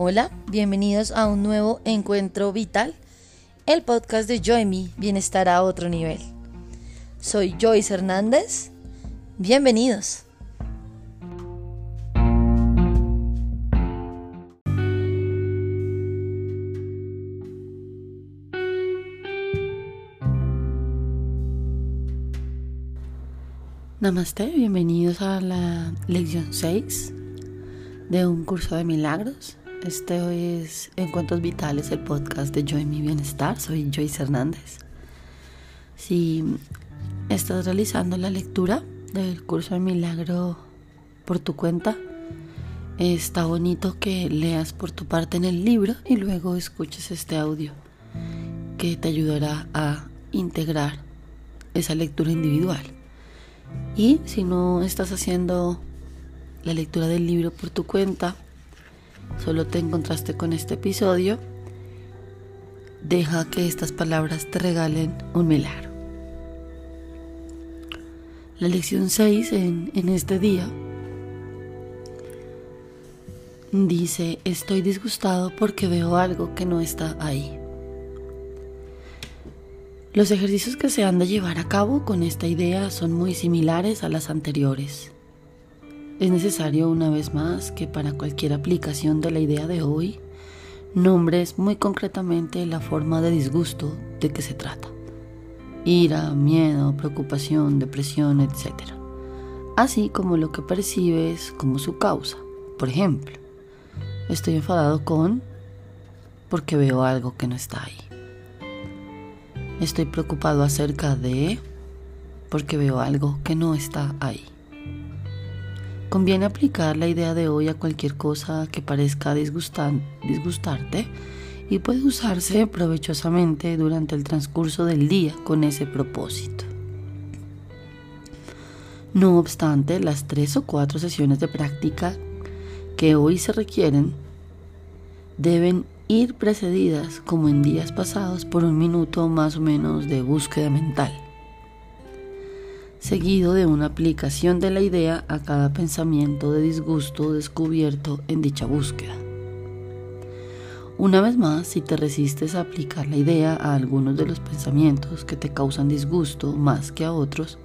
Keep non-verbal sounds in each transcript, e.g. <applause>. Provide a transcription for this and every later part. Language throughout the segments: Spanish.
Hola, bienvenidos a un nuevo encuentro vital, el podcast de Joy Bienestar a otro nivel. Soy Joyce Hernández. Bienvenidos. Namaste, bienvenidos a la lección 6 de un curso de milagros. Este es Encuentros Vitales, el podcast de Joy Mi Bienestar. Soy Joyce Hernández. Si estás realizando la lectura del curso de milagro por tu cuenta, está bonito que leas por tu parte en el libro y luego escuches este audio que te ayudará a integrar esa lectura individual. Y si no estás haciendo la lectura del libro por tu cuenta, solo te encontraste con este episodio, deja que estas palabras te regalen un milagro. La lección 6 en, en este día dice, estoy disgustado porque veo algo que no está ahí. Los ejercicios que se han de llevar a cabo con esta idea son muy similares a las anteriores. Es necesario una vez más que para cualquier aplicación de la idea de hoy nombres muy concretamente la forma de disgusto de que se trata. Ira, miedo, preocupación, depresión, etc. Así como lo que percibes como su causa. Por ejemplo, estoy enfadado con porque veo algo que no está ahí. Estoy preocupado acerca de porque veo algo que no está ahí. Conviene aplicar la idea de hoy a cualquier cosa que parezca disgustarte y puede usarse provechosamente durante el transcurso del día con ese propósito. No obstante, las tres o cuatro sesiones de práctica que hoy se requieren deben ir precedidas, como en días pasados, por un minuto más o menos de búsqueda mental, seguido de una aplicación de la idea a cada pensamiento de disgusto descubierto en dicha búsqueda. Una vez más, si te resistes a aplicar la idea a algunos de los pensamientos que te causan disgusto más que a otros,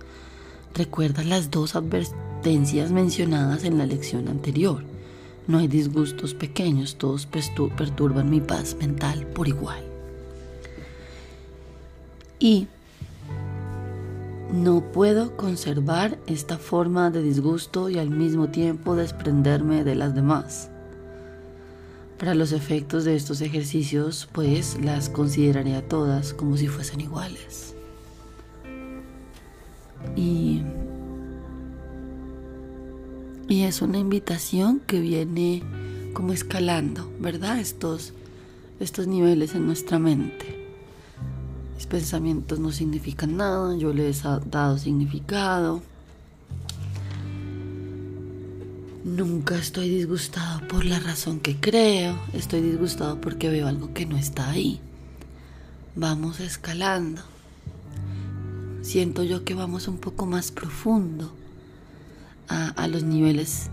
recuerda las dos advertencias mencionadas en la lección anterior no hay disgustos pequeños, todos perturban mi paz mental por igual. Y no puedo conservar esta forma de disgusto y al mismo tiempo desprenderme de las demás. Para los efectos de estos ejercicios, pues las consideraré a todas como si fuesen iguales. Y y es una invitación que viene como escalando, ¿verdad? Estos, estos niveles en nuestra mente. Mis pensamientos no significan nada, yo les he dado significado. Nunca estoy disgustado por la razón que creo, estoy disgustado porque veo algo que no está ahí. Vamos escalando. Siento yo que vamos un poco más profundo a, los niveles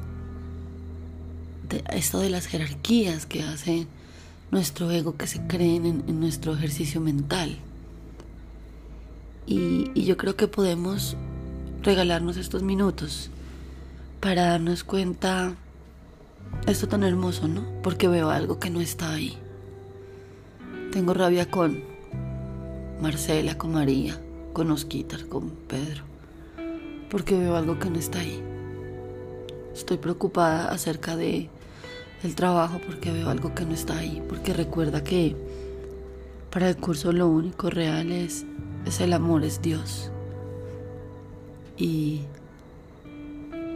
de esto de las jerarquías que hace nuestro ego que se creen en, nuestro ejercicio mental. Y, yo creo que podemos regalarnos estos minutos para darnos cuenta esto tan hermoso, ¿no? Porque veo algo que no está ahí. Tengo rabia con Marcela, con María, con Osquitar, con Pedro. Porque veo algo que no está ahí. Estoy preocupada acerca de el trabajo porque veo algo que no está ahí, porque recuerda que para el curso lo único real es, es el amor, es Dios. Y,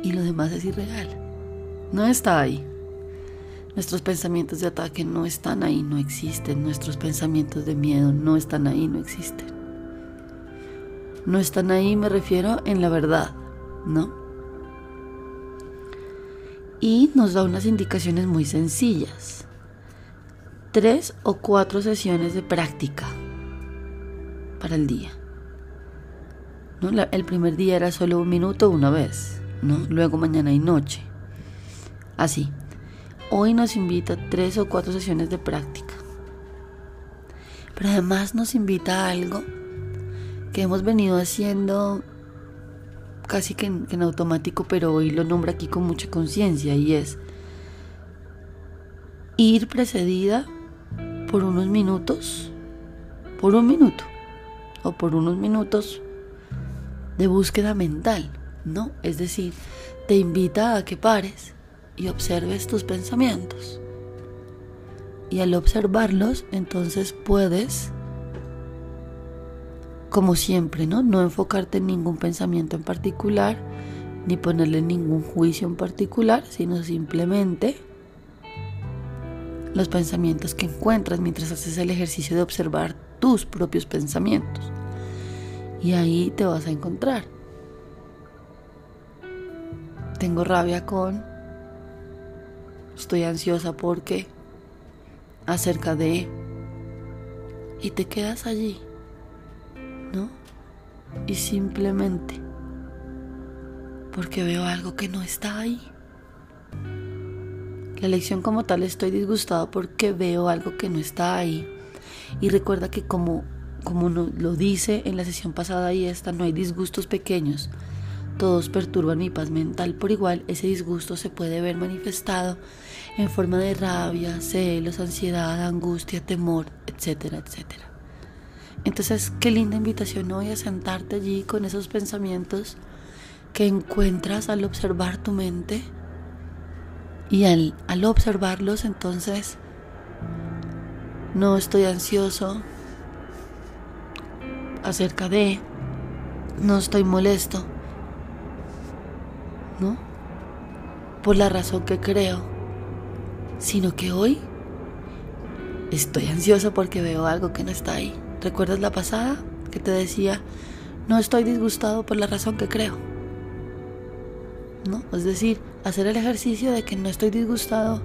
y lo demás es irreal. No está ahí. Nuestros pensamientos de ataque no están ahí, no existen. Nuestros pensamientos de miedo no están ahí, no existen. No están ahí, me refiero en la verdad, ¿no? y nos da unas indicaciones muy sencillas. Tres o cuatro sesiones de práctica para el día. ¿No? el primer día era solo un minuto una vez, luego mañana y noche. Así. hoy nos invita tres o cuatro sesiones de práctica. Pero además nos invita a algo que hemos venido haciendo casi que en, automático, pero hoy lo nombra aquí con mucha conciencia y es ir precedida por unos minutos, por un minuto o por unos minutos de búsqueda mental, ¿no? Es decir, te invita a que pares y observes tus pensamientos. Y al observarlos, entonces puedes, como siempre, ¿no? No enfocarte en ningún pensamiento en particular, ni ponerle ningún juicio en particular, sino simplemente los pensamientos que encuentras mientras haces el ejercicio de observar tus propios pensamientos. Y ahí te vas a encontrar. Tengo rabia con estoy ansiosa porque acerca de y te quedas allí, ¿no? Y simplemente porque veo algo que no está ahí. La lección como tal estoy disgustado porque veo algo que no está ahí. Y recuerda que como, como lo dice en la sesión pasada y esta, no hay disgustos pequeños, todos perturban mi paz mental. Por igual, ese disgusto se puede ver manifestado en forma de rabia, celos, ansiedad, angustia, temor, etcétera, etcétera. Entonces, qué linda invitación hoy a sentarte allí con esos pensamientos que encuentras al observar tu mente. Y al, al observarlos entonces no estoy ansioso acerca de, no estoy molesto ¿no? Por la razón que creo, sino que hoy estoy ansioso porque veo algo que no está ahí. ¿Recuerdas la pasada que te decía, no estoy disgustado por la razón que creo? ¿No? Es decir, hacer el ejercicio de que no estoy disgustado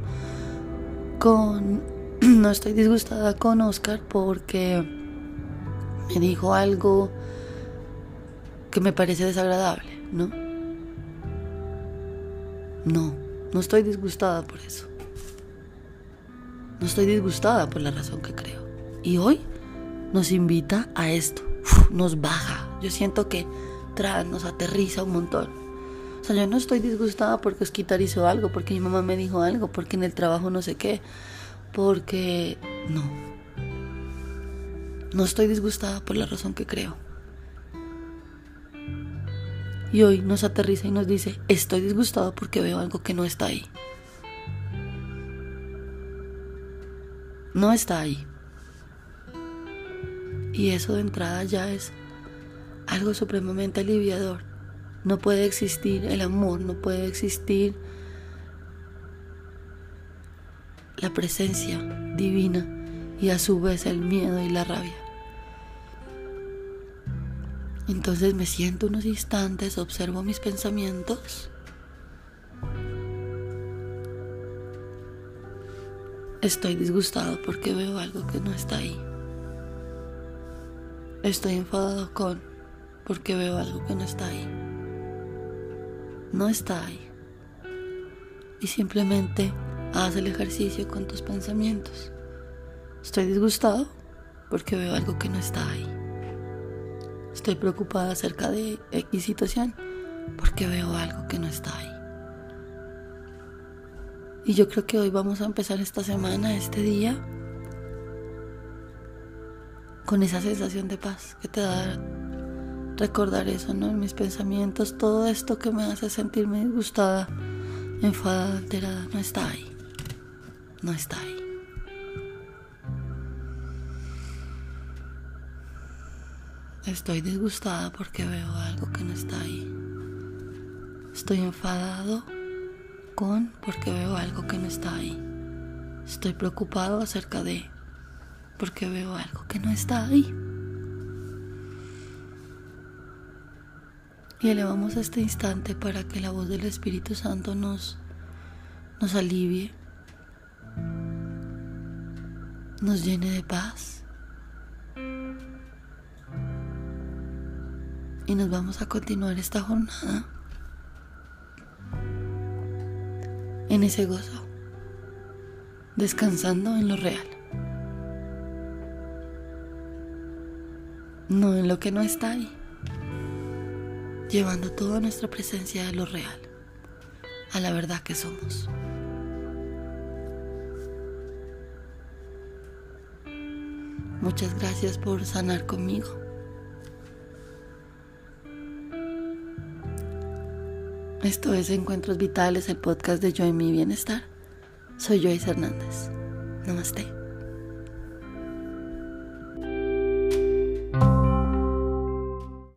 con <clears throat> no estoy disgustada con Oscar porque me dijo algo que me parece desagradable, ¿no? No, no estoy disgustada por eso. No estoy disgustada por la razón que creo. Y hoy nos invita a esto. nos baja. Yo siento que tras nos aterriza un montón. O sea, yo no estoy disgustada porque Osquitar hizo algo, porque mi mamá me dijo algo, porque en el trabajo no sé qué. Porque no. No estoy disgustada por la razón que creo. Y hoy nos aterriza y nos dice, estoy disgustado porque veo algo que no está ahí. No está ahí. Y eso de entrada ya es algo supremamente aliviador. No puede existir el amor, no puede existir la presencia divina y a su vez el miedo y la rabia. Entonces me siento unos instantes, observo mis pensamientos. Estoy disgustado porque veo algo que no está ahí. Estoy enfadado con porque veo algo que no está ahí. No está ahí. Y simplemente haz el ejercicio con tus pensamientos. Estoy disgustado porque veo algo que no está ahí. Estoy preocupada acerca de X situación porque veo algo que no está ahí. Y yo creo que hoy vamos a empezar esta semana, este día, con esa sensación de paz que te da recordar eso, ¿no? Mis pensamientos, todo esto que me hace sentirme disgustada, enfadada, alterada, no está ahí. No está ahí. Estoy disgustada porque veo algo que no está ahí. Estoy enfadado con porque veo algo que no está ahí. Estoy preocupado acerca de porque veo algo que no está ahí. Y elevamos este instante para que la voz del Espíritu Santo nos, nos alivie, nos llene de paz y nos vamos a continuar esta jornada en ese gozo, descansando en lo real. No en lo que no está ahí. Llevando toda nuestra presencia a lo real, a la verdad que somos. Muchas gracias por sanar conmigo. Esto es Encuentros Vitales, el podcast de Yo en mi Bienestar. Soy Joyce Hernández. Namaste.